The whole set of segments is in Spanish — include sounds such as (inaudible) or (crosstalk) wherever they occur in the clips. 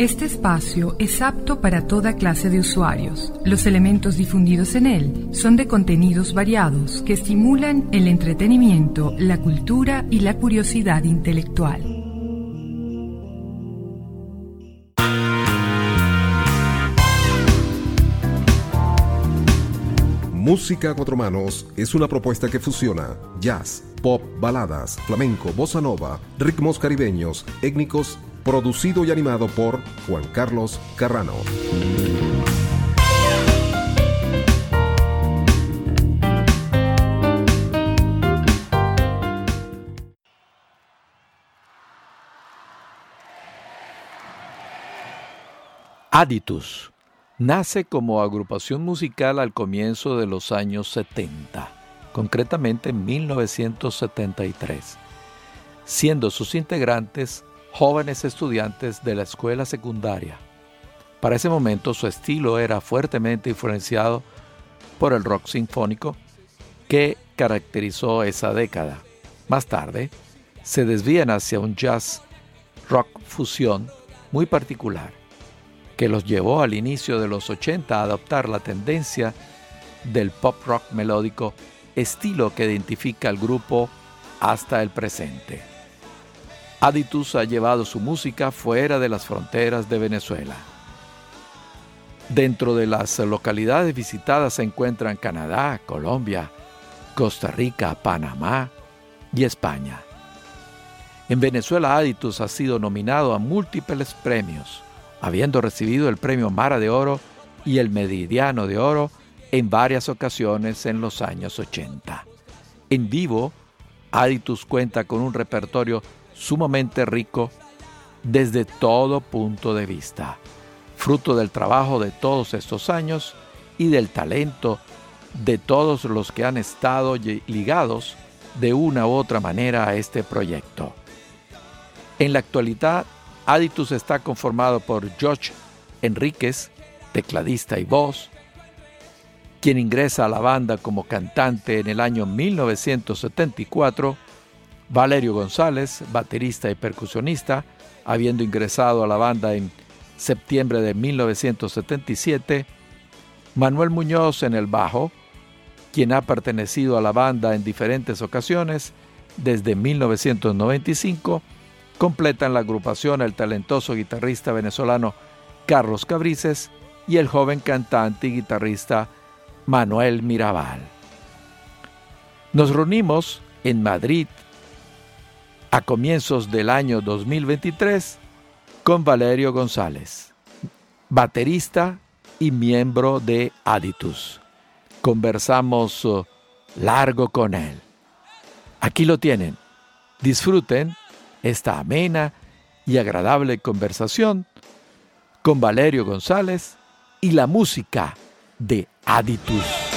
Este espacio es apto para toda clase de usuarios. Los elementos difundidos en él son de contenidos variados que estimulan el entretenimiento, la cultura y la curiosidad intelectual. Música a cuatro manos es una propuesta que fusiona jazz, pop, baladas, flamenco, bossa nova, ritmos caribeños, étnicos producido y animado por Juan Carlos Carrano. Aditus nace como agrupación musical al comienzo de los años 70, concretamente en 1973, siendo sus integrantes jóvenes estudiantes de la escuela secundaria. Para ese momento su estilo era fuertemente influenciado por el rock sinfónico que caracterizó esa década. Más tarde, se desvían hacia un jazz rock fusión muy particular, que los llevó al inicio de los 80 a adoptar la tendencia del pop rock melódico, estilo que identifica al grupo hasta el presente. Aditus ha llevado su música fuera de las fronteras de Venezuela. Dentro de las localidades visitadas se encuentran Canadá, Colombia, Costa Rica, Panamá y España. En Venezuela Aditus ha sido nominado a múltiples premios, habiendo recibido el premio Mara de Oro y el Meridiano de Oro en varias ocasiones en los años 80. En vivo, Aditus cuenta con un repertorio sumamente rico desde todo punto de vista, fruto del trabajo de todos estos años y del talento de todos los que han estado ligados de una u otra manera a este proyecto. En la actualidad, Aditus está conformado por George Enríquez, tecladista y voz, quien ingresa a la banda como cantante en el año 1974 Valerio González, baterista y percusionista, habiendo ingresado a la banda en septiembre de 1977, Manuel Muñoz en el bajo, quien ha pertenecido a la banda en diferentes ocasiones desde 1995, completan la agrupación el talentoso guitarrista venezolano Carlos Cabrices y el joven cantante y guitarrista Manuel Mirabal. Nos reunimos en Madrid a comienzos del año 2023 con Valerio González, baterista y miembro de Aditus. Conversamos uh, largo con él. Aquí lo tienen. Disfruten esta amena y agradable conversación con Valerio González y la música de Aditus.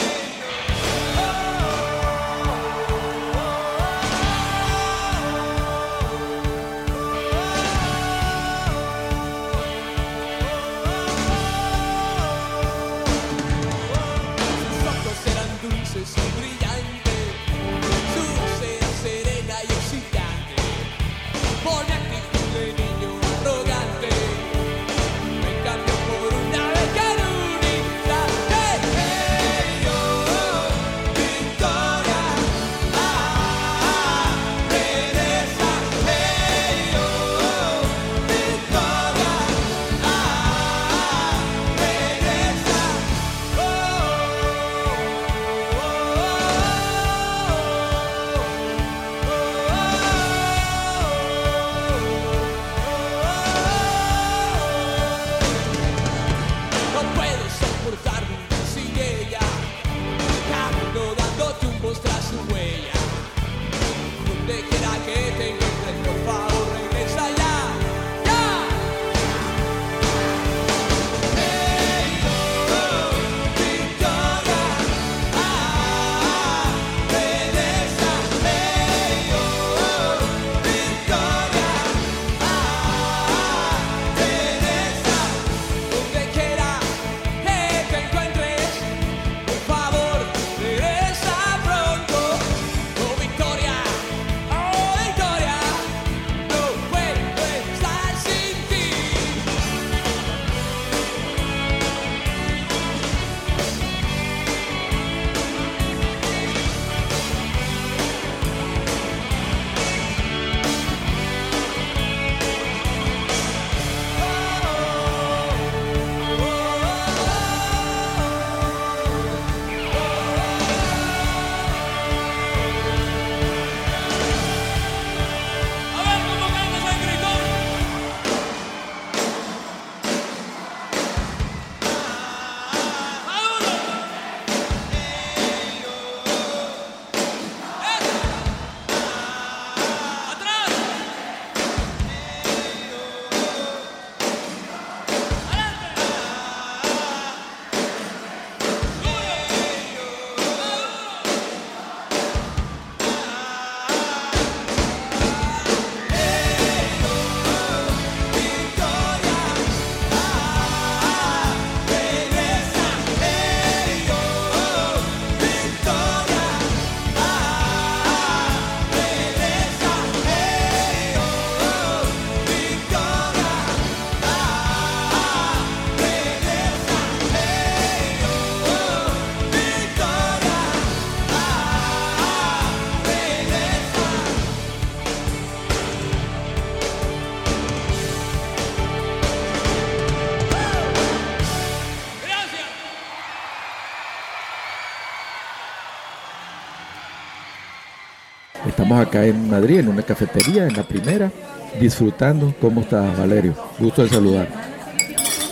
Estamos acá en Madrid, en una cafetería, en la primera, disfrutando. ¿Cómo estás, Valerio? Gusto de saludar.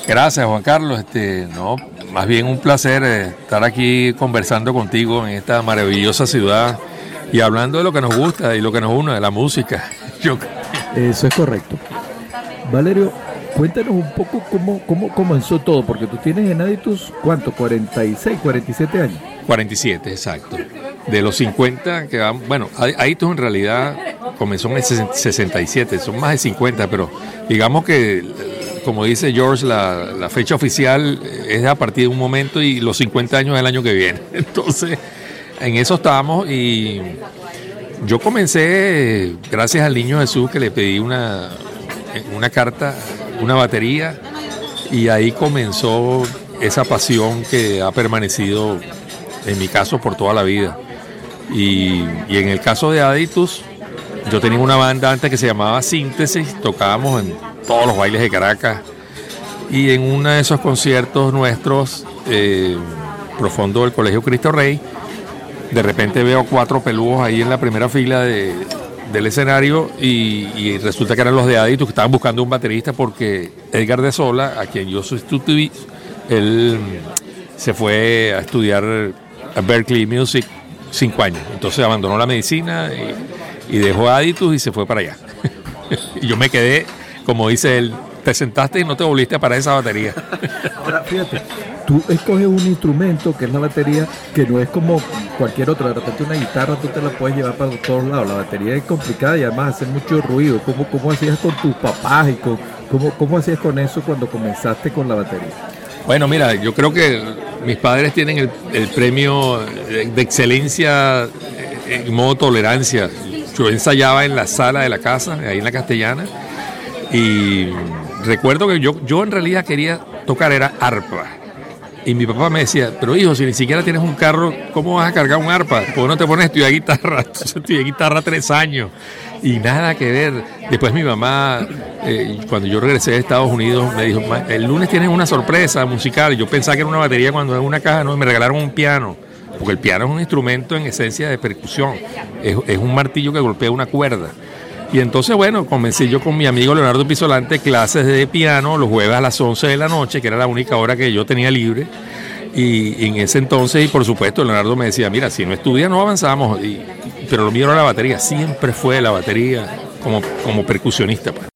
Gracias, Juan Carlos. Este, no, más bien un placer eh, estar aquí conversando contigo en esta maravillosa ciudad y hablando de lo que nos gusta y lo que nos une, de la música. (laughs) Eso es correcto. Valerio, cuéntanos un poco cómo, cómo comenzó todo, porque tú tienes en Aditus, ¿cuánto? ¿46, 47 años? 47, exacto. De los 50 que van, bueno, Aditus en realidad comenzó en el 67, son más de 50, pero digamos que, como dice George, la, fecha oficial es a partir de un momento y los 50 años del año que viene. (laughs) Entonces, en eso estábamos y yo comencé, gracias al niño Jesús, que le pedí una, una carta, una batería, y ahí comenzó esa pasión que ha permanecido, en mi caso, por toda la vida. Y, en el caso de Aditus, yo tenía una banda antes que se llamaba Síntesis, tocábamos en todos los bailes de Caracas, y en uno de esos conciertos nuestros, eh, profundo del Colegio Cristo Rey, de repente veo cuatro peludos ahí en la primera fila del escenario y, resulta que eran los de Aditus que estaban buscando un baterista porque Edgar de Sola, a quien yo sustituí, él se fue a estudiar a Berkeley Music cinco años. Entonces abandonó la medicina y, dejó Aditus y se fue para allá. (laughs) y yo me quedé, como dice él, te sentaste y no te volviste para esa batería. (laughs) Ahora, fíjate, tú escoges un instrumento que es la batería, que no es como cualquier otro. De repente una guitarra tú te la puedes llevar para todos lados. La batería es complicada y además hace mucho ruido. ¿Cómo, cómo hacías con tus papás y con, cómo, cómo hacías con eso cuando comenzaste con la batería? Bueno, mira, yo creo que mis padres tienen el, premio de excelencia en modo tolerancia. Yo ensayaba en la sala de la casa, ahí en la castellana, y recuerdo que yo, yo en realidad quería tocar era arpa. Y mi papá me decía, pero hijo, si ni siquiera tienes un carro, ¿cómo vas a cargar un arpa? ¿Por qué no te pones a estudiar guitarra? (laughs) Entonces estudié guitarra tres años y nada que ver. Después mi mamá, eh, cuando yo regresé de Estados Unidos, me dijo, el lunes tienes una sorpresa musical. Yo pensaba que era una batería cuando era una caja, no, me regalaron un piano. Porque el piano es un instrumento en esencia de percusión. Es, es un martillo que golpea una cuerda. Y entonces, bueno, comencé yo con mi amigo Leonardo Pisolante clases de piano los jueves a las 11 de la noche, que era la única hora que yo tenía libre. Y, en ese entonces, y por supuesto, Leonardo me decía, mira, si no estudias no avanzamos. pero lo mío era la batería, siempre fue la batería como, como percusionista. Pues.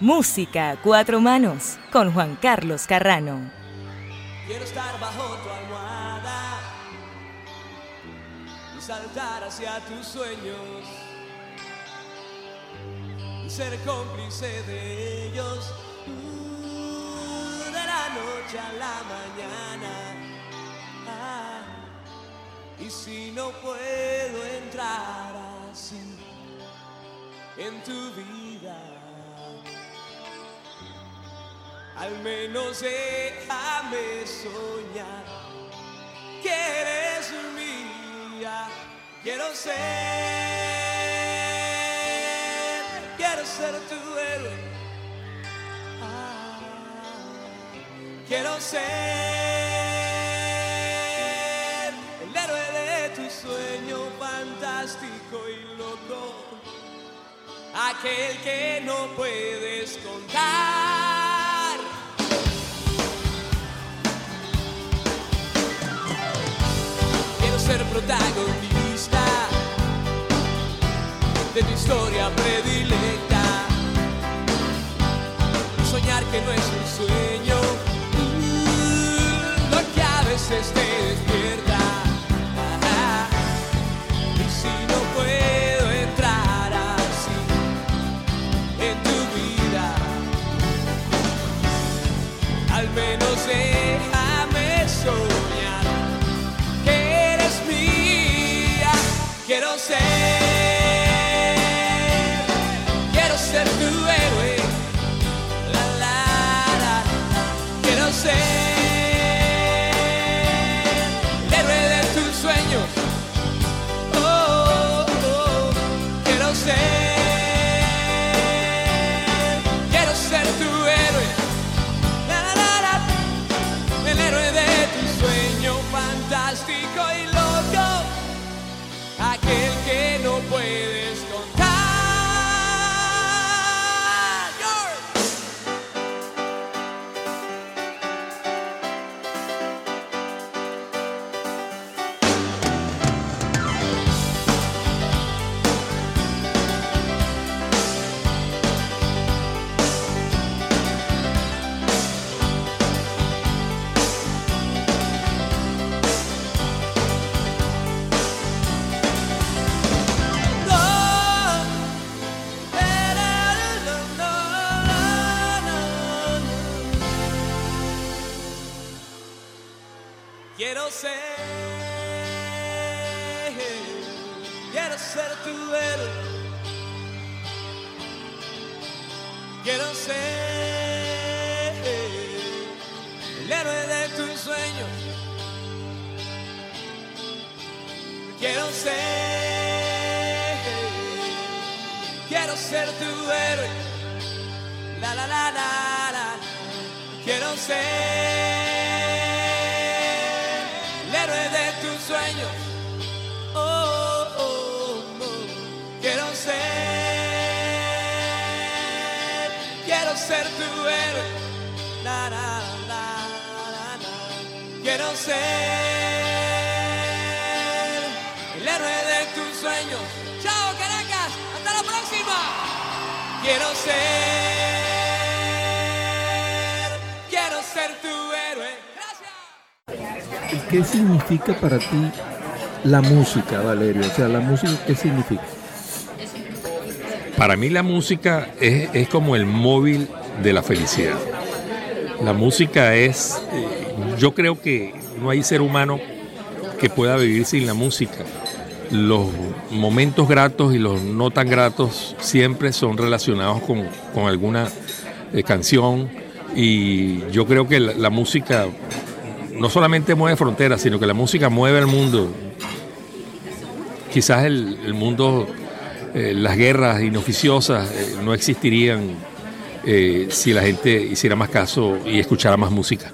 Música Cuatro Manos con Juan Carlos Carrano. Quiero estar bajo tu saltar hacia tus sueños y ser cómplice de ellos uh, de la noche a la mañana. Ah, y si no puedo entrar así en tu vida, al menos déjame soñar que eres Quiero ser, quiero ser tu héroe. Ah, quiero ser el héroe de tu sueño fantástico y loco. Aquel que no puedes contar. Ser protagonista de tu historia predilecta. Soñar que no es un sueño, lo que a veces te despierta. Quiero ser. fantástico y loco. Quiero ser tu héroe. La, la, la. Quiero ser el héroe de tus sueños. Chao, Caracas. Hasta la próxima. Quiero ser, quiero ser tu héroe. Gracias. ¿Y qué significa para ti la música, Valerio? O sea, la música, ¿qué significa? Para mí la música es, es como el móvil de la felicidad. La música es, eh, yo creo que no hay ser humano que pueda vivir sin la música. Los momentos gratos y los no tan gratos siempre son relacionados con, con alguna eh, canción y yo creo que la, la música no solamente mueve fronteras, sino que la música mueve el mundo. Quizás el, el mundo, eh, las guerras inoficiosas eh, no existirían eh, si la gente hiciera más caso y escuchara más música.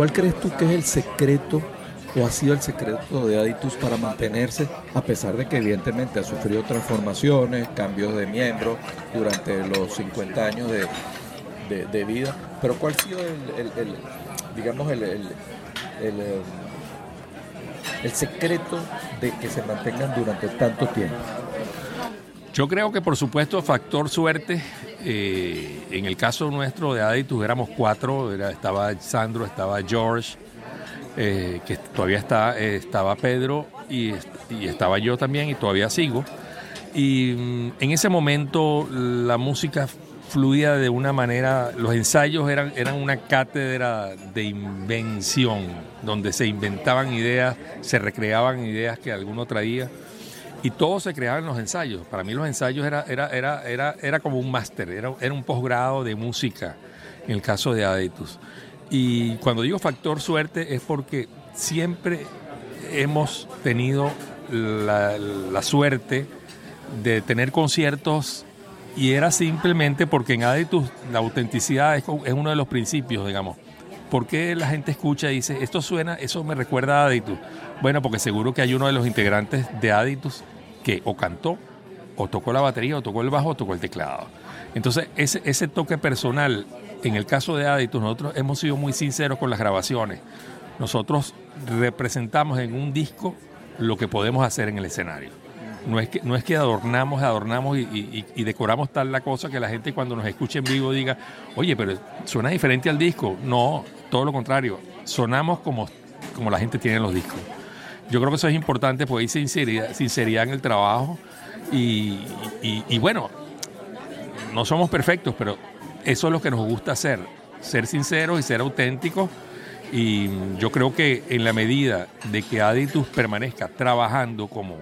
¿Cuál crees tú que es el secreto o ha sido el secreto de Aditus para mantenerse, a pesar de que evidentemente ha sufrido transformaciones, cambios de miembros durante los 50 años de, vida? Pero ¿cuál ha sido el, digamos, el, el, el secreto de que se mantengan durante tanto tiempo? Yo creo que por supuesto factor suerte. Eh, en el caso nuestro de Aditus éramos cuatro, estaba Sandro, estaba George, eh, que todavía está, eh, estaba Pedro y, estaba yo también y todavía sigo. Y mm, en ese momento la música fluía de una manera, los ensayos eran, eran una cátedra de invención, donde se inventaban ideas, se recreaban ideas que alguno traía y todo se creaba en los ensayos. Para mí los ensayos era, era, era, era, era como un máster, era, era un posgrado de música en el caso de Aditus. Y cuando digo factor suerte es porque siempre hemos tenido la, la suerte de tener conciertos y era simplemente porque en Aditus la autenticidad es, es, uno de los principios, digamos. ¿Por qué la gente escucha y dice, esto suena, eso me recuerda a Aditus? Bueno, porque seguro que hay uno de los integrantes de Aditus que o cantó, o tocó la batería, o tocó el bajo, o tocó el teclado. Entonces, ese, ese toque personal, en el caso de Aditus, nosotros hemos sido muy sinceros con las grabaciones. Nosotros representamos en un disco lo que podemos hacer en el escenario. No es que, no es que adornamos, adornamos y, decoramos tal la cosa que la gente cuando nos escuche en vivo diga, oye, pero suena diferente al disco. No, todo lo contrario. Sonamos como, como la gente tiene en los discos. Yo creo que eso es importante porque hay sinceridad, sinceridad en el trabajo y, bueno, no somos perfectos, pero eso es lo que nos gusta hacer, ser sinceros y ser auténticos. Y yo creo que en la medida de que Aditus permanezca trabajando como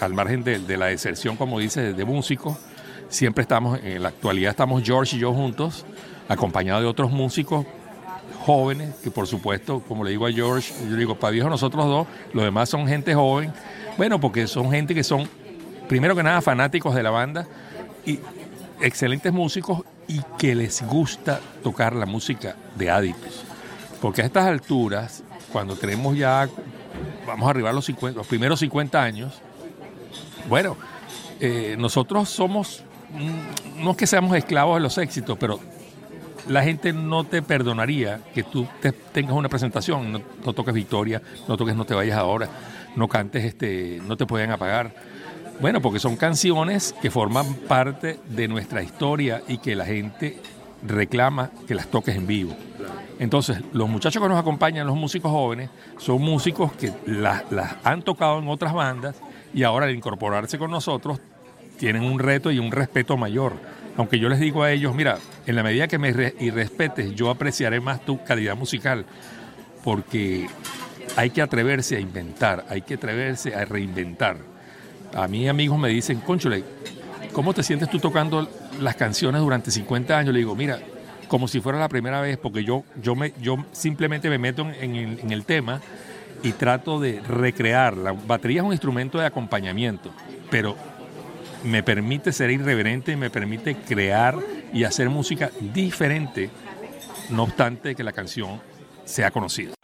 al margen de, de la deserción, como dice, de músicos, siempre estamos, en la actualidad estamos George y yo juntos, acompañados de otros músicos, jóvenes, que por supuesto, como le digo a George, yo digo, para viejo nosotros dos, los demás son gente joven, bueno, porque son gente que son, primero que nada, fanáticos de la banda y excelentes músicos y que les gusta tocar la música de Aditus. Porque a estas alturas, cuando tenemos ya, vamos a arribar los, 50, los primeros 50 años, bueno, eh, nosotros somos, mm, no es que seamos esclavos de los éxitos, pero la gente no te perdonaría que tú tengas una presentación, no, toques Victoria, no toques No te vayas ahora, no cantes, este, no te pueden apagar. Bueno, porque son canciones que forman parte de nuestra historia y que la gente reclama que las toques en vivo. Entonces, los muchachos que nos acompañan, los músicos jóvenes, son músicos que las, han tocado en otras bandas y ahora al incorporarse con nosotros tienen un reto y un respeto mayor aunque yo les digo a ellos, mira, en la medida que me respetes, yo apreciaré más tu calidad musical, porque hay que atreverse a inventar, hay que atreverse a reinventar. A mí amigos me dicen, Conchole, ¿cómo te sientes tú tocando las canciones durante 50 años? Le digo, mira, como si fuera la primera vez, porque yo, yo, me, yo simplemente me meto en el, en el tema y trato de recrear. La batería es un instrumento de acompañamiento, pero me permite ser irreverente, me permite crear y hacer música diferente, no obstante que la canción sea conocida.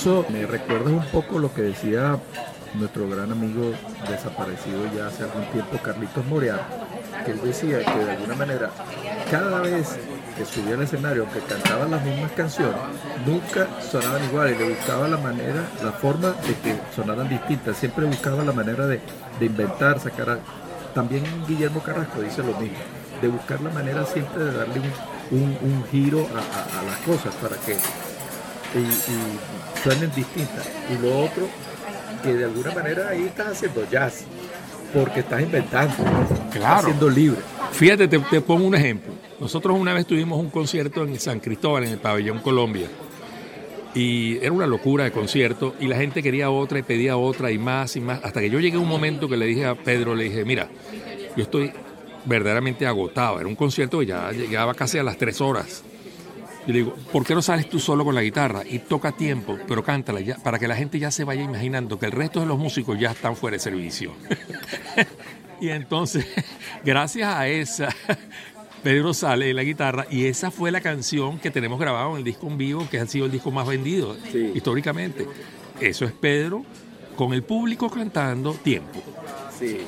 Eso me recuerdas un poco lo que decía nuestro gran amigo desaparecido ya hace algún tiempo, Carlitos Morear, que él decía que de alguna manera cada vez que subía al escenario, que cantaba las mismas canciones, nunca sonaban iguales, le buscaba la manera, la forma de que sonaran distintas, siempre buscaba la manera de, inventar, sacar... También Guillermo Carrasco dice lo mismo, de buscar la manera siempre de darle un, giro a- a las cosas para que y, y suenen distintas. Y lo otro, que de alguna manera ahí estás haciendo jazz, porque estás inventando, estás Claro. siendo libre. Fíjate, te, te pongo un ejemplo. Nosotros una vez tuvimos un concierto en San Cristóbal, en el pabellón Colombia. Y era una locura de concierto y la gente quería otra y pedía otra y más y más. Hasta que yo llegué a un momento que le dije a Pedro, le dije, mira, yo estoy verdaderamente agotado. Era un concierto que ya llegaba casi a las tres horas. Y le digo, ¿por qué no sales tú solo con la guitarra y toca tiempo, pero cántala ya, para que la gente ya se vaya imaginando que el resto de los músicos ya están fuera de servicio? (laughs) y entonces, (laughs) gracias a esa, (laughs) Pedro sale en la guitarra y esa fue la canción que tenemos grabado en el disco en vivo, que ha sido el disco más vendido Sí. históricamente. Eso es Pedro con el público cantando tiempo. Sí.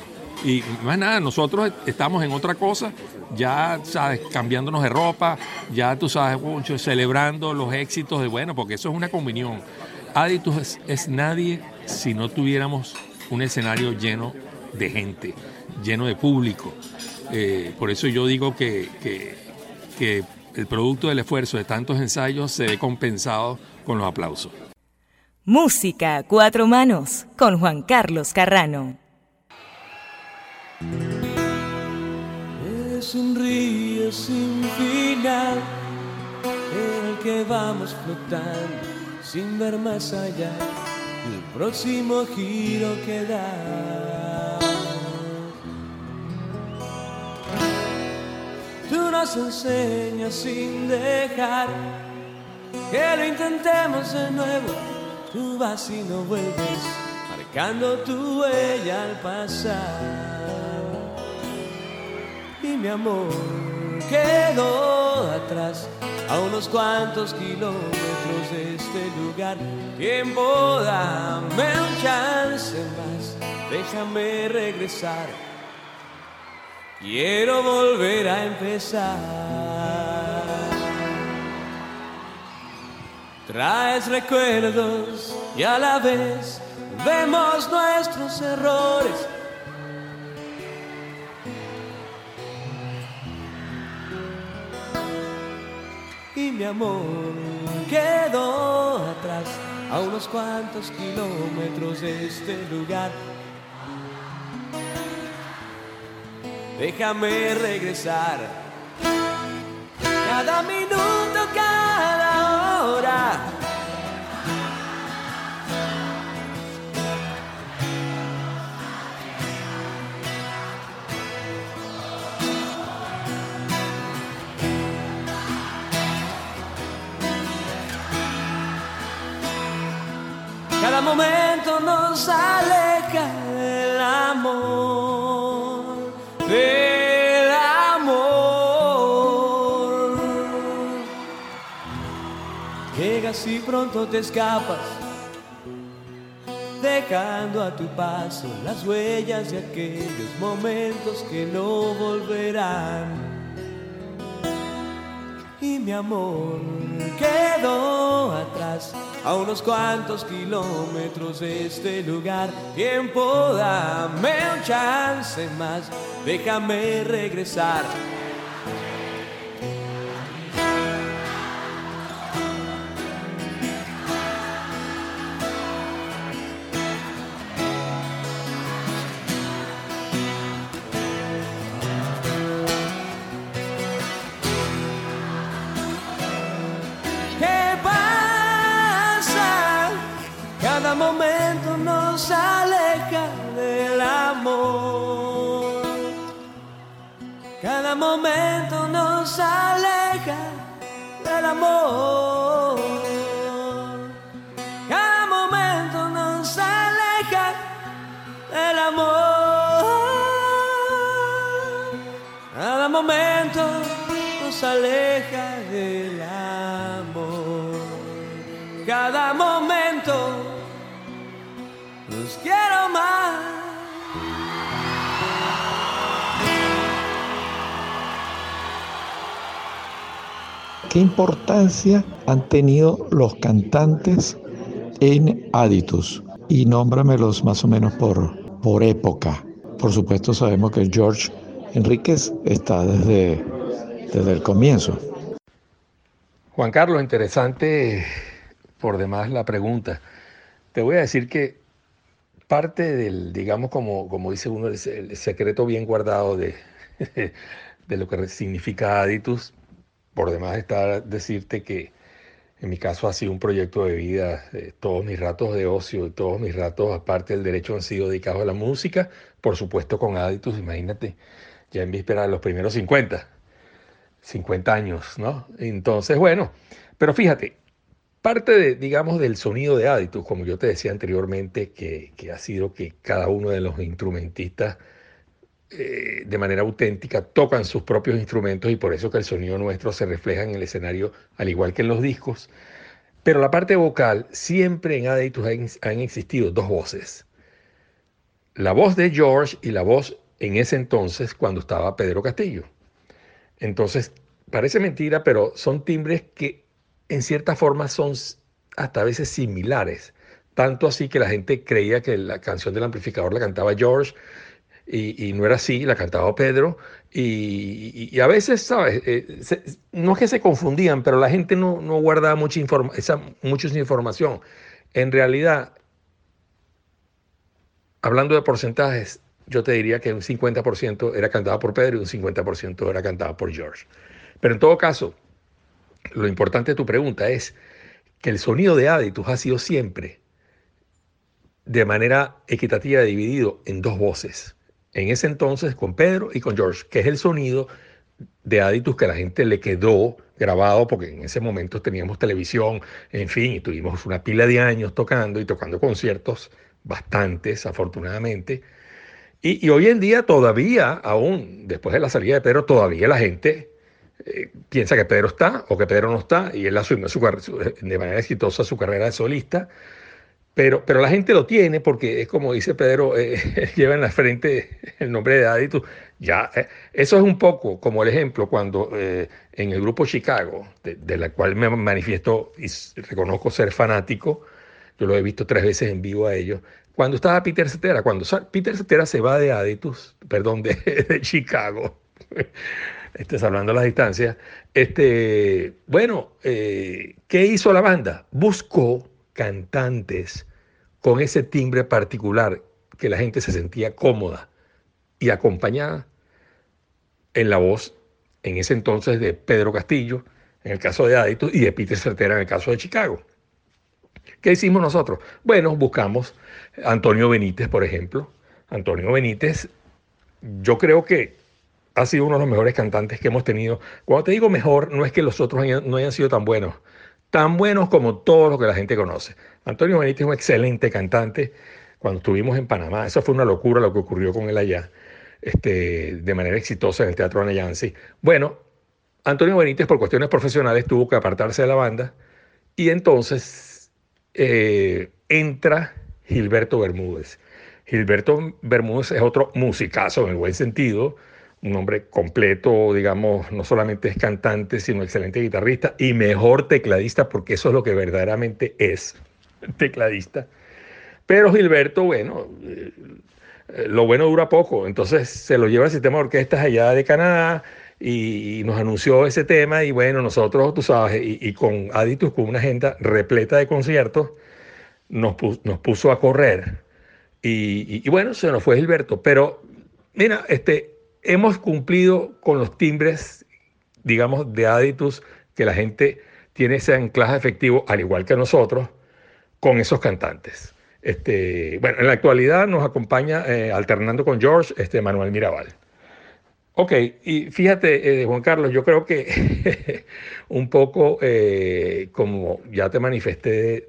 Y más nada, nosotros estamos en otra cosa, ya, sabes, cambiándonos de ropa, ya tú sabes, celebrando los éxitos de, bueno, porque eso es una comunión. Aditus es, es nadie si no tuviéramos un escenario lleno de gente, lleno de público. Eh, por eso yo digo que, que, el producto del esfuerzo de tantos ensayos se ve compensado con los aplausos. Música cuatro manos con Juan Carlos Carrano. Es un río sin final en el que vamos flotando sin ver más allá del próximo giro que da. Tú nos enseñas sin dejar que lo intentemos de nuevo. Tú vas y no vuelves, marcando tu huella al pasar mi amor quedó atrás a unos cuantos kilómetros de este lugar. Tiempo, dame un chance más, déjame regresar. Quiero volver a empezar. Traes recuerdos y a la vez vemos nuestros errores. Mi amor quedó atrás a unos cuantos kilómetros de este lugar. Déjame regresar cada minuto, cada hora. Cada momento nos aleja del amor, del amor. Llegas y pronto te escapas, dejando a tu paso las huellas de aquellos momentos que no volverán y mi amor quedó atrás a unos cuantos kilómetros de este lugar. Tiempo, dame un chance más, déjame regresar. Cada momento nos aleja del amor. Cada momento nos aleja del amor. Cada momento nos aleja ¿Qué importancia han tenido los cantantes en Aditus? Y nómbramelos más o menos por, por época. Por supuesto sabemos que George Enríquez está desde, desde el comienzo. Juan Carlos, interesante por demás la pregunta. Te voy a decir que parte del, digamos, como, como dice uno, el, secreto bien guardado de, (laughs) de lo que significa Aditus, por demás está decirte que en mi caso ha sido un proyecto de vida, eh, todos mis ratos de ocio todos mis ratos, aparte del derecho, han sido dedicados a la música, por supuesto con Aditus, imagínate, ya en víspera de los primeros 50, 50 años, ¿no? Entonces, bueno, pero fíjate, parte de, digamos, del sonido de Aditus, como yo te decía anteriormente, que, que ha sido que cada uno de los instrumentistas eh, de manera auténtica tocan sus propios instrumentos y por eso que el sonido nuestro se refleja en el escenario al igual que en los discos. Pero la parte vocal, siempre en Aditus han, han existido dos voces. La voz de George y la voz en ese entonces cuando estaba Pedro Castillo. Entonces, parece mentira, pero son timbres que en cierta forma son hasta a veces similares. Tanto así que la gente creía que la canción del amplificador la cantaba George y, no era así, la cantaba Pedro. Y, a veces, ¿sabes? Eh, no es que se confundían, pero la gente no, no guardaba mucha, informa mucha información. En realidad, hablando de porcentajes, yo te diría que un 50% era cantada por Pedro y un 50% era cantada por George. Pero en todo caso, lo importante de tu pregunta es que el sonido de Aditus ha sido siempre de manera equitativa dividido en dos voces. En ese entonces con Pedro y con George, que es el sonido de Aditus que a la gente le quedó grabado porque en ese momento teníamos televisión, en fin, y tuvimos una pila de años tocando y tocando conciertos, bastantes afortunadamente. Y, hoy en día todavía, aún después de la salida de Pedro, todavía la gente eh, piensa que Pedro está o que Pedro no está, y él asumió su, de manera exitosa su carrera de solista. Pero, pero la gente lo tiene porque es como dice Pedro, eh, (laughs) lleva en la frente el nombre de Aditus. Ya, eh, eso es un poco como el ejemplo cuando eh, en el grupo Chicago, de, de, la cual me manifiesto y reconozco ser fanático, yo lo he visto tres veces en vivo a ellos, cuando estaba Peter Cetera, cuando Peter Cetera se va de Aditus, perdón, de, (laughs) de Chicago, (laughs) estás hablando de las distancias, este, bueno, eh, ¿qué hizo la banda? Buscó cantantes con ese timbre particular que la gente se sentía cómoda y acompañada en la voz, en ese entonces, de Pedro Castillo, en el caso de Aditus, y de Peter Certera en el caso de Chicago. ¿Qué hicimos nosotros? Bueno, buscamos Antonio Benítez, por ejemplo. Antonio Benítez, yo creo que ha sido uno de los mejores cantantes que hemos tenido. Cuando te digo mejor, no es que los otros no hayan sido tan buenos, tan buenos como todo lo que la gente conoce. Antonio Benítez es un excelente cantante. Cuando estuvimos en Panamá, eso fue una locura lo que ocurrió con él allá, este, de manera exitosa en el Teatro Anayansi. Bueno, Antonio Benítez, por cuestiones profesionales, tuvo que apartarse de la banda y entonces eh, entra Gilberto Bermúdez. Gilberto Bermúdez es otro musicazo en el buen sentido, un hombre completo, digamos, no solamente es cantante, sino excelente guitarrista y mejor tecladista, porque eso es lo que verdaderamente es, tecladista. Pero Gilberto, bueno, eh, lo bueno dura poco, entonces se lo lleva al sistema de orquestas allá de Canadá y, y nos anunció ese tema y bueno, nosotros, tú sabes, y, y con Aditus, con una agenda repleta de conciertos, nos, pu nos puso a correr. Y, y, bueno, se nos fue Gilberto. Pero mira, este, hemos cumplido con los timbres, digamos, de Aditus, que la gente tiene ese anclaje efectivo, al igual que nosotros, con esos cantantes. Este, bueno, en la actualidad nos acompaña, eh, alternando con George, este, Manuel Mirabal. Ok, y fíjate, eh, Juan Carlos, yo creo que (laughs) un poco, eh, como ya te manifesté,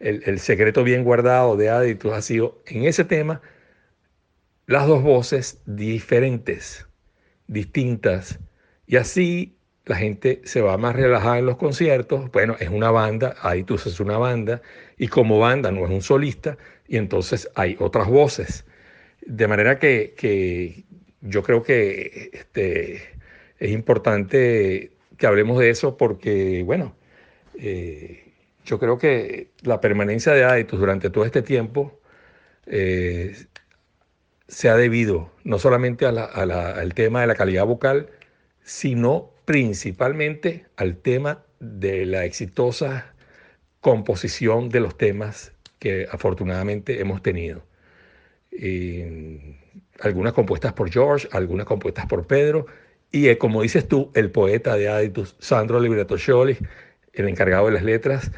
el, el, secreto bien guardado de Aditus ha sido en ese tema las dos voces diferentes, distintas, y así la gente se va más relajada en los conciertos. Bueno, es una banda, ahí tú es una banda, y como banda no es un solista, y entonces hay otras voces. De manera que, yo creo que este, es importante que hablemos de eso porque, bueno, eh, yo creo que la permanencia de Aditus durante todo este tiempo eh, se ha debido no solamente al tema de la calidad vocal, sino principalmente al tema de la exitosa composición de los temas que afortunadamente hemos tenido. algunas compuestas por George, algunas compuestas por Pedro, y eh, como dices tú, el poeta de Aditus, Sandro Libretto Scioli, el encargado de las letras.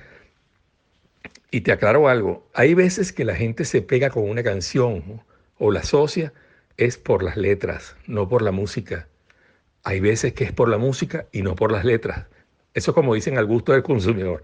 Y te aclaro algo, hay veces que la gente se pega con una canción o la asocia, es por las letras, no por la música. Hay veces que es por la música y no por las letras. Eso como dicen al gusto del consumidor.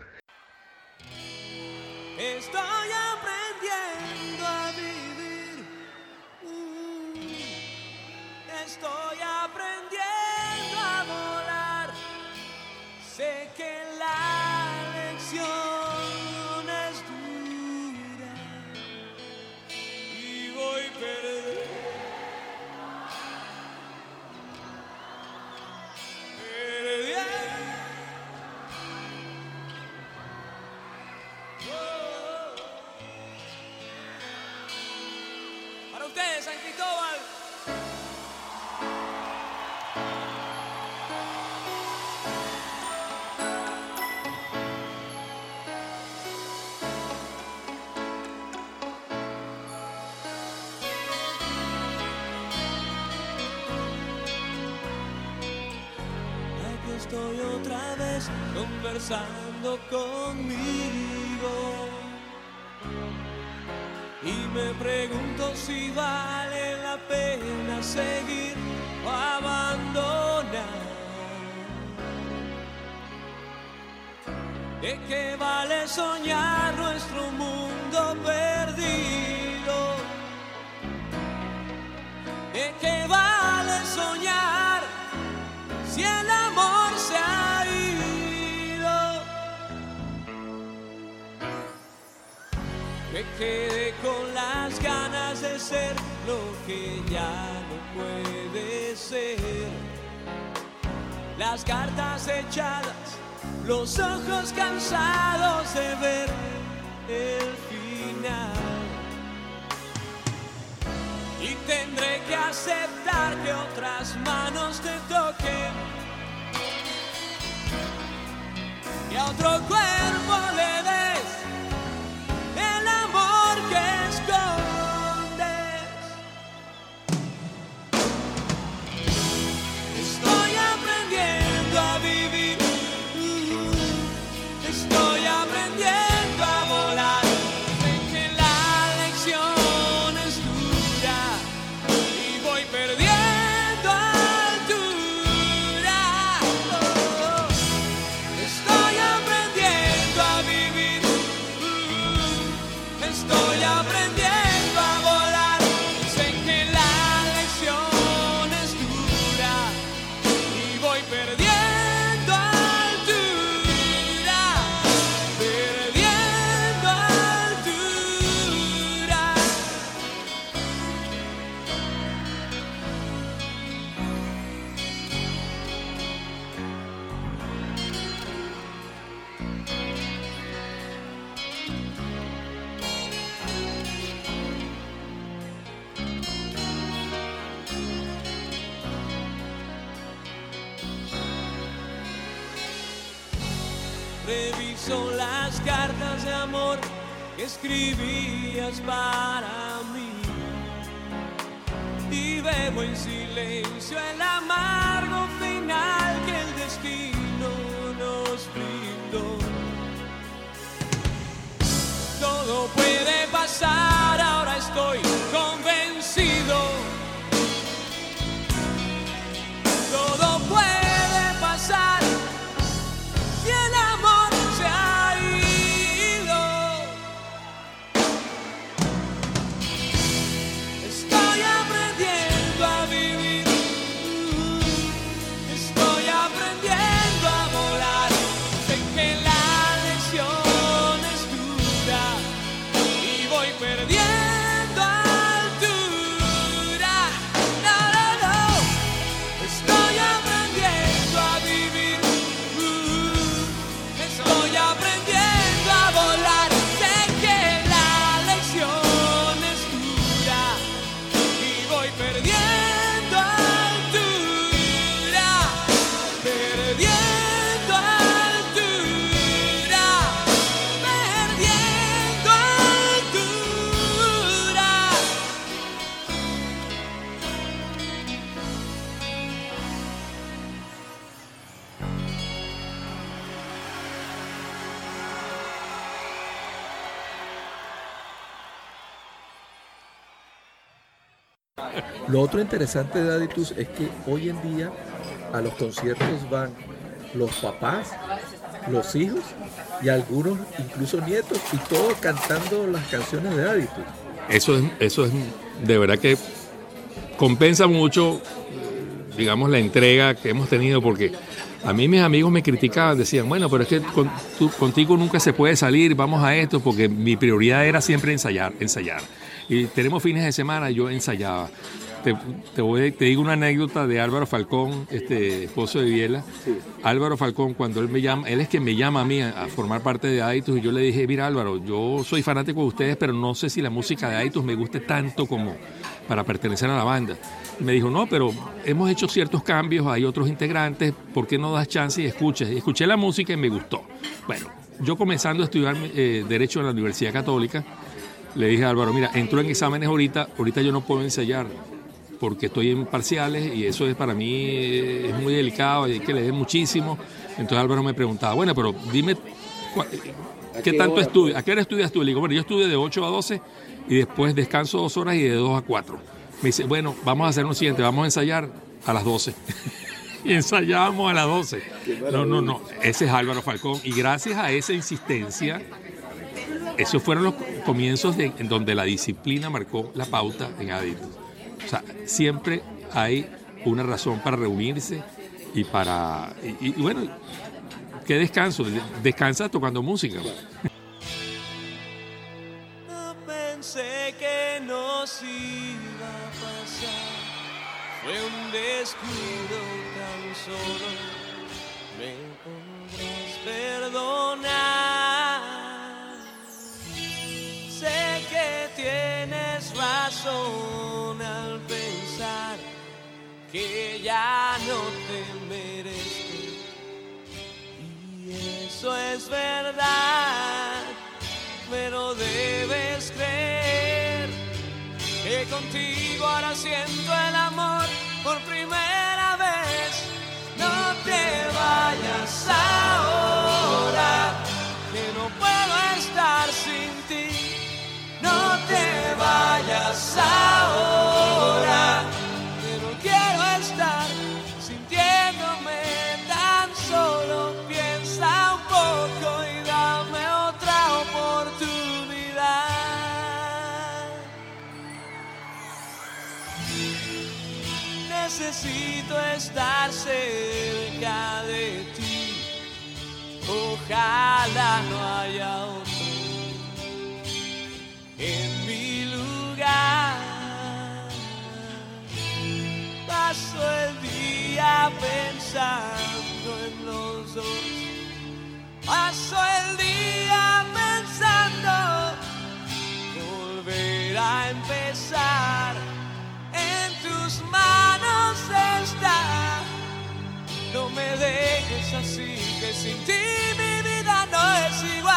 Otra vez conversando conmigo. Y me pregunto si vale la pena seguir o abandonar. ¿De qué vale soñar quedé con las ganas de ser lo que ya no puede ser. Las cartas echadas, los ojos cansados de ver el final. Y tendré que aceptar que otras manos te toquen. Y a otro cuerpo Estoy aprendiendo Lo otro interesante de Aditus es que hoy en día a los conciertos van los papás, los hijos y algunos incluso nietos y todos cantando las canciones de Aditus. Eso es, eso es de verdad que compensa mucho, digamos, la entrega que hemos tenido porque a mí mis amigos me criticaban, decían, bueno, pero es que contigo nunca se puede salir, vamos a esto, porque mi prioridad era siempre ensayar, ensayar. Y tenemos fines de semana, yo ensayaba. Te, voy, te digo una anécdota de Álvaro Falcón, este esposo de Viela. Álvaro Falcón, cuando él me llama, él es quien me llama a mí a, formar parte de Aitus y yo le dije, mira Álvaro, yo soy fanático de ustedes, pero no sé si la música de Aitus me guste tanto como para pertenecer a la banda. Y me dijo, no, pero hemos hecho ciertos cambios, hay otros integrantes, ¿por qué no das chance y escuchas? Y escuché la música y me gustó. Bueno, yo comenzando a estudiar eh, Derecho en la Universidad Católica, le dije a Álvaro, mira, entro en exámenes ahorita, ahorita yo no puedo ensayar porque estoy en parciales y eso es para mí es muy delicado, hay que leer muchísimo. Entonces Álvaro me preguntaba, bueno, pero dime, ¿qué, tanto estudias? ¿A qué hora estudias tú? Le digo, bueno, yo estudio de 8 a 12 y después descanso dos horas y de 2 a 4. Me dice, bueno, vamos a hacer lo siguiente, vamos a ensayar a las 12. (laughs) y ensayábamos a las 12. No, no, no, ese es Álvaro Falcón y gracias a esa insistencia esos fueron los comienzos de, en donde la disciplina marcó la pauta en Adidas. O sea, siempre hay una razón para reunirse y para... Y, bueno, qué descanso, descansa tocando música. Eso es verdad, pero debes creer que contigo ahora siento el amor por primera vez. No te vayas ahora, que no puedo estar sin ti no te vayas ahora, Necesito estar cerca de ti. Ojalá no haya otro en mi lugar. Paso el día pensando en los dos. Paso el día pensando volver a empezar. Tus manos está. No me dejes así, que sin ti mi vida no es igual.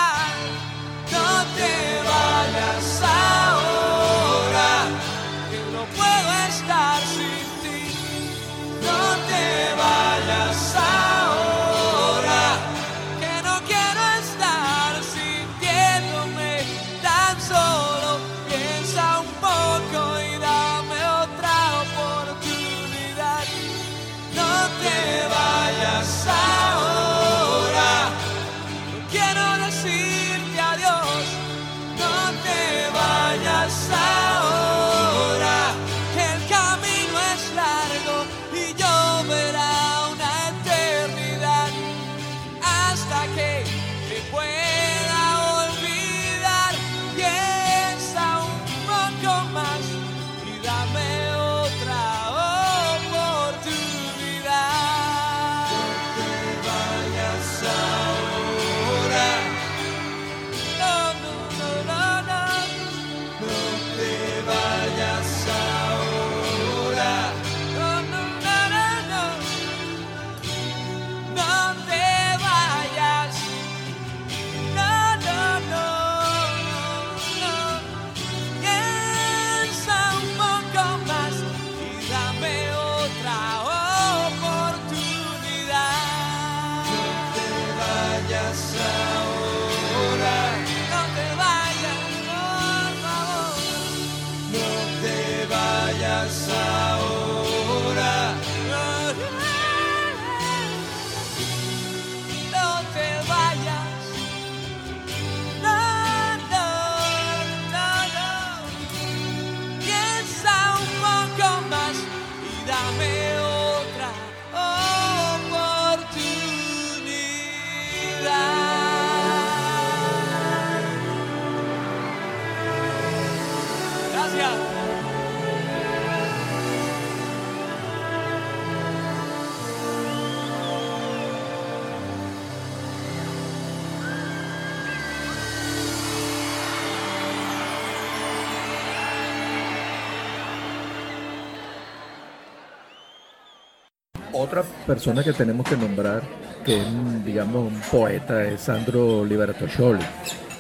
Otra persona que tenemos que nombrar, que es, digamos, un poeta, es Sandro Liberatoscioli,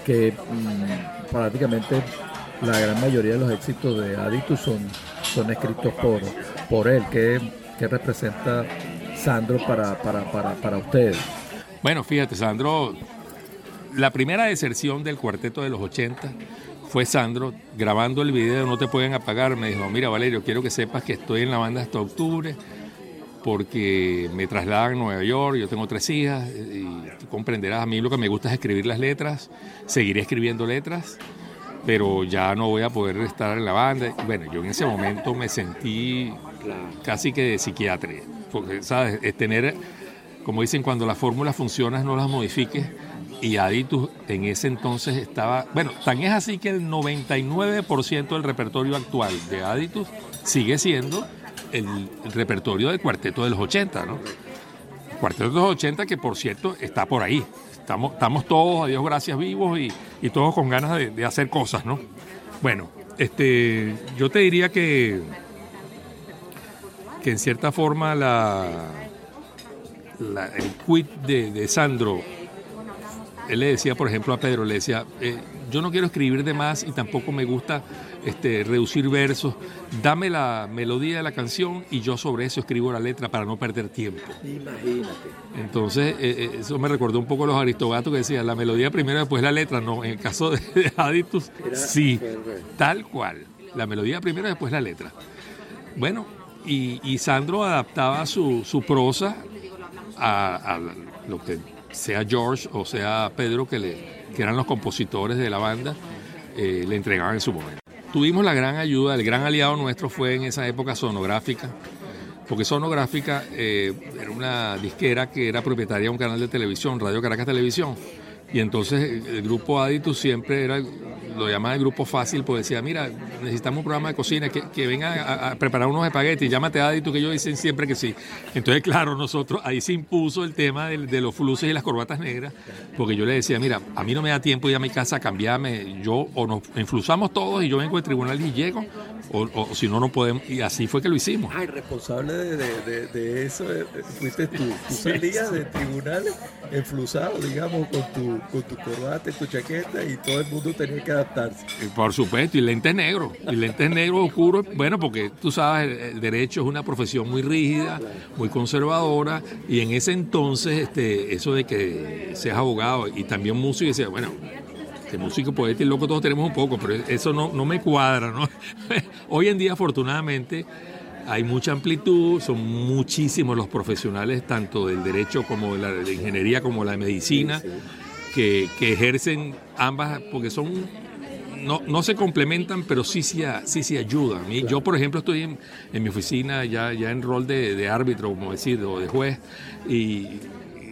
que mm, prácticamente la gran mayoría de los éxitos de Aditus son, son escritos por, por él. ¿Qué, qué representa Sandro para, para, para, para ustedes? Bueno, fíjate, Sandro, la primera deserción del cuarteto de los 80 fue Sandro grabando el video No te pueden apagar. Me dijo, mira Valerio, quiero que sepas que estoy en la banda hasta octubre porque me trasladan a Nueva York, yo tengo tres hijas y tú comprenderás, a mí lo que me gusta es escribir las letras, seguiré escribiendo letras, pero ya no voy a poder estar en la banda. Bueno, yo en ese momento me sentí casi que de psiquiatría, porque, ¿sabes? Es tener, como dicen, cuando las fórmulas funcionan, no las modifiques. Y Aditus en ese entonces estaba, bueno, tan es así que el 99% del repertorio actual de Aditus sigue siendo el, repertorio del cuarteto de los 80, ¿no? Cuarteto de los 80 que por cierto está por ahí. Estamos, estamos todos, a Dios gracias, vivos y, y todos con ganas de, de hacer cosas, ¿no? Bueno, este, yo te diría que, que en cierta forma la, la- el quit de, de Sandro, él le decía, por ejemplo, a Pedro, le decía, eh, yo no quiero escribir de más y tampoco me gusta este, reducir versos, dame la melodía de la canción y yo sobre eso escribo la letra para no perder tiempo. Imagínate. Entonces, eh, eh, eso me recordó un poco a los aristogatos que decían la melodía primero, después la letra. No, en el caso de, de Aditus, sí, tal cual. La melodía primero, después la letra. Bueno, y, y Sandro adaptaba su, su prosa a, a lo que sea George o sea Pedro, que, eran los compositores de la banda, eh, le entregaban en su momento. Tuvimos la gran ayuda, el gran aliado nuestro fue en esa época sonográfica, porque Sonográfica eh, era una disquera que era propietaria de un canal de televisión, Radio Caracas Televisión. Y entonces el, grupo Aditus siempre era, lo llamaba el grupo fácil, pues decía, mira, necesitamos un programa de cocina que, que venga a, a preparar unos espaguetis, llámate a Aditus, que ellos dicen siempre que sí. Entonces, claro, nosotros, ahí se impuso el tema del- de, los fluces y las corbatas negras, porque yo le decía, mira, a mí no me da tiempo ir a mi casa a cambiarme, yo o nos enflusamos todos y yo vengo al tribunal y llego, o, o si no, no podemos, y así fue que lo hicimos. Ay, responsable de, de- de- de eso eh, fuiste tú. Tú salías del tribunal enflusado, digamos, con tu, con tu corbata y tu chaqueta y todo el mundo tenía que adaptarse. Y Por supuesto, y lentes negros, y lentes negros oscuros, bueno, porque tú sabes, el, derecho es una profesión muy rígida, muy conservadora, y en ese entonces, este, eso de que seas abogado y también músico, decía, bueno, de músico, poeta y loco todos tenemos un poco, pero eso no, no me cuadra, ¿no? (laughs) Hoy en día, afortunadamente, hay mucha amplitud, son muchísimos los profesionales, tanto del derecho como de la de ingeniería, como la de medicina, que, ejercen ambas, porque son no, no se complementan, pero sí sí, a- sí, sí ayudan. Y Yo, por ejemplo, estoy en, mi oficina ya, ya en rol de, árbitro, como decir, o de juez, y,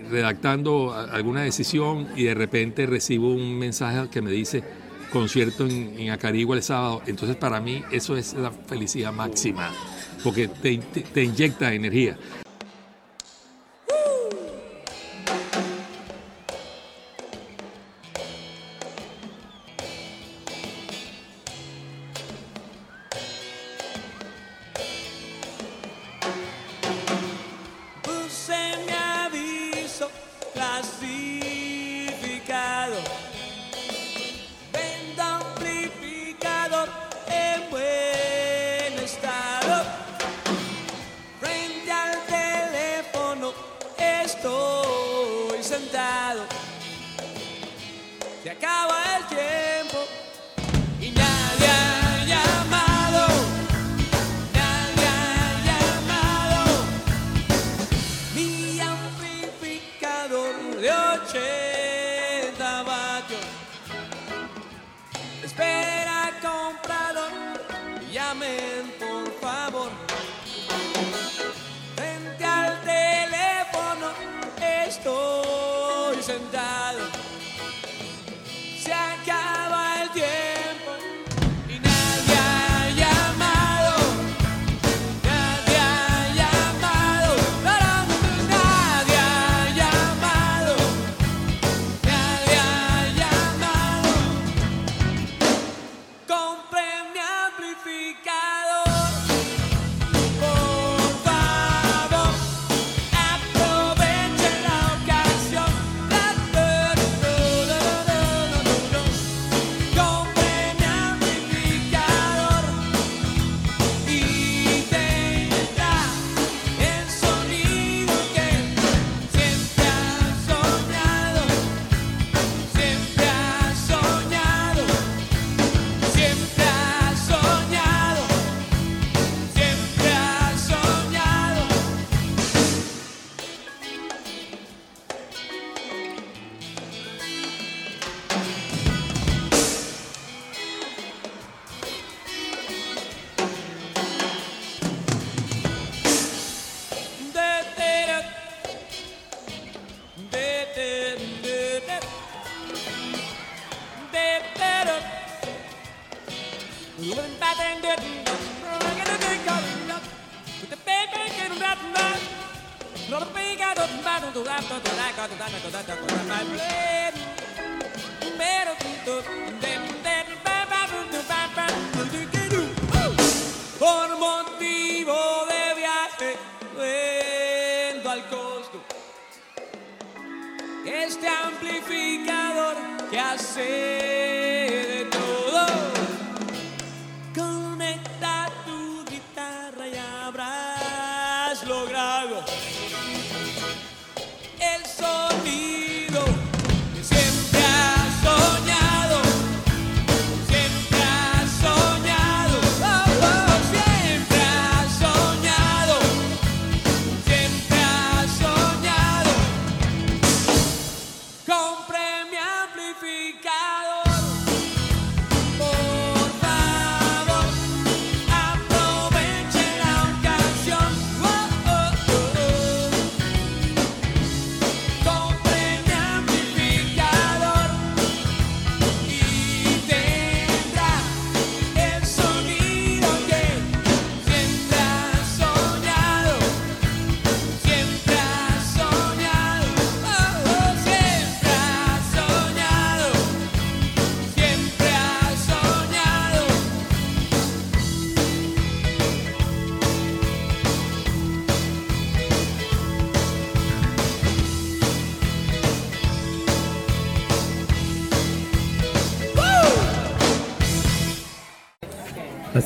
redactando alguna decisión y de repente recibo un mensaje que me dice concierto en, en Acarigua el sábado. Entonces, para mí, eso es la felicidad máxima, porque te, te- te inyecta energía.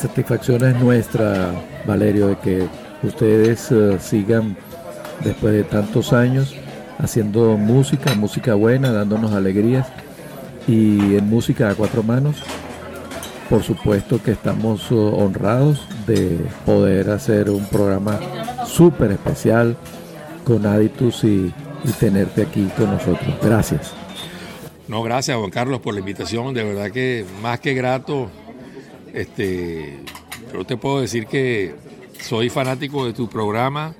Satisfacción es nuestra, Valerio, de que ustedes eh, sigan después de tantos años haciendo música, música buena, dándonos alegrías. Y en música a cuatro manos, por supuesto que estamos eh, honrados de poder hacer un programa súper especial con Aditus y, y tenerte aquí con nosotros. Gracias. No, gracias Juan Carlos por la invitación, de verdad que más que grato, este, yo te puedo decir que soy fanático de tu programa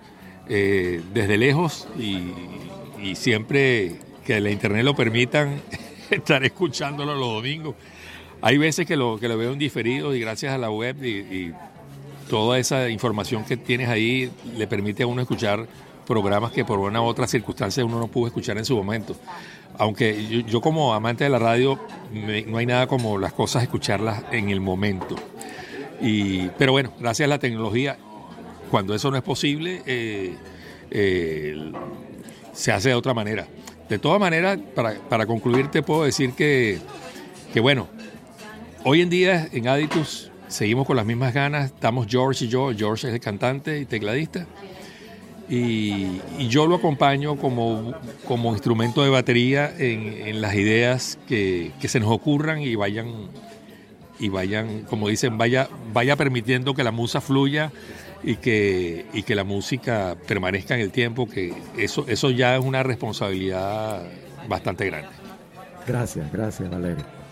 eh, desde lejos y, siempre que la internet lo permitan, (laughs) estaré escuchándolo los domingos. Hay veces que lo, que lo veo en diferido y gracias a la web y, y toda esa información que tienes ahí le permite a uno escuchar programas que por una u otra circunstancia uno no pudo escuchar en su momento. Aunque yo, yo como amante de la radio, no hay nada como las cosas escucharlas en el momento. Y, pero bueno, gracias a la tecnología, cuando eso no es posible, eh, eh, se hace de otra manera. De todas maneras, para, para concluir, te puedo decir que, que, bueno, hoy en día en Aditus seguimos con las mismas ganas. Estamos George y yo. George es el cantante y tecladista. Y, yo lo acompaño como, como instrumento de batería en, en las ideas que, que se nos ocurran y vayan, y vayan, como dicen, vaya, vaya permitiendo que la musa fluya y que, y que la música permanezca en el tiempo, que eso, eso ya es una responsabilidad bastante grande. Gracias, gracias, Valerio.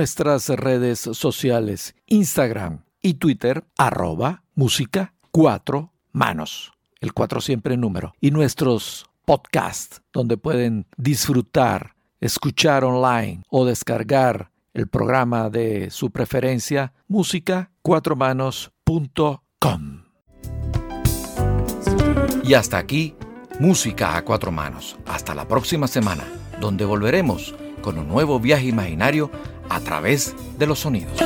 Nuestras redes sociales, Instagram y Twitter, arroba música cuatro manos, el cuatro siempre número, y nuestros podcasts, donde pueden disfrutar, escuchar online o descargar el programa de su preferencia, música cuatro manos.com. Y hasta aquí, música a cuatro manos. Hasta la próxima semana, donde volveremos con un nuevo viaje imaginario a través de los sonidos.